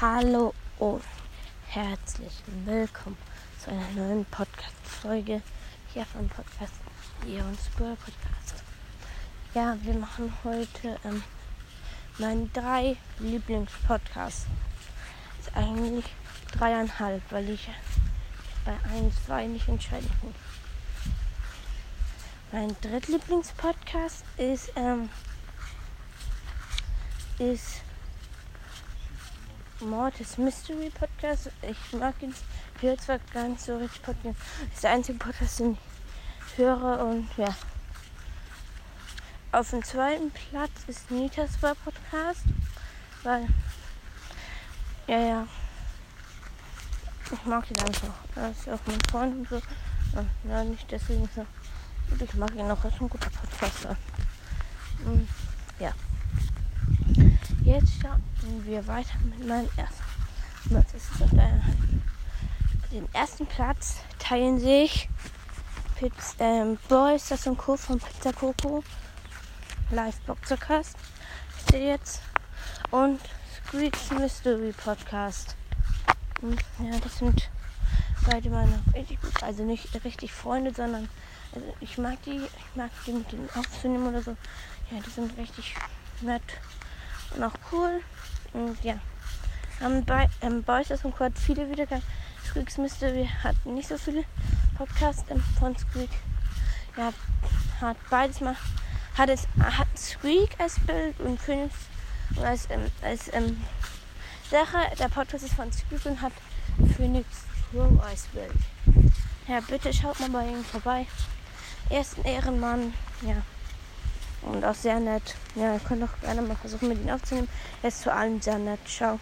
Hallo und herzlich willkommen zu einer neuen Podcast-Folge hier vom Podcast Leon School Podcast. Ja, wir machen heute ähm, meinen drei Lieblingspodcasts. Ist eigentlich dreieinhalb, weil ich bei ein, zwei nicht entscheiden kann. Mein drittlieblingspodcast ist, ähm, ist Mortis Mystery Podcast. Ich mag ihn, ich höre zwar nicht so richtig Podcast. Das ist der einzige Podcast, den ich höre und ja. Auf dem zweiten Platz ist Nitas Bar Podcast, weil, ja, ja, ich mag ihn einfach. Er ist auch mein Freund und so. Ja, nicht deswegen so. Und ich mag ihn auch als ein guter Podcaster. Ja. Jetzt starten wir weiter mit meinem ersten Platz. Ist auf den ersten Platz teilen sich Pizza, ähm, Boys, das und Co. von Pizza Coco, Live Boxercast, der jetzt, und Squeaks Mystery Podcast. Und ja, das sind beide meine richtig gut, also nicht richtig Freunde, sondern also ich mag die, ich mag die mit denen aufzunehmen oder so. Ja, die sind richtig nett und auch cool. Und ja, haben bei ähm, Boys und Quad viele Wiedergaben. Squeaks Mystery hat nicht so viele Podcasts ähm, von Squeak. Ja, hat beides mal. Hat es hat Squeak als Bild und Phoenix als, ähm, als ähm, Sache. Der Podcast ist von Squeak und hat Phoenix Crow als Bild. Ja, bitte schaut mal bei ihm vorbei. Er ist ein Ehrenmann. Ja. Und auch sehr nett. Ja, ihr könnt auch gerne mal versuchen, mit ihm aufzunehmen. Er ist zu allem sehr nett. Ciao.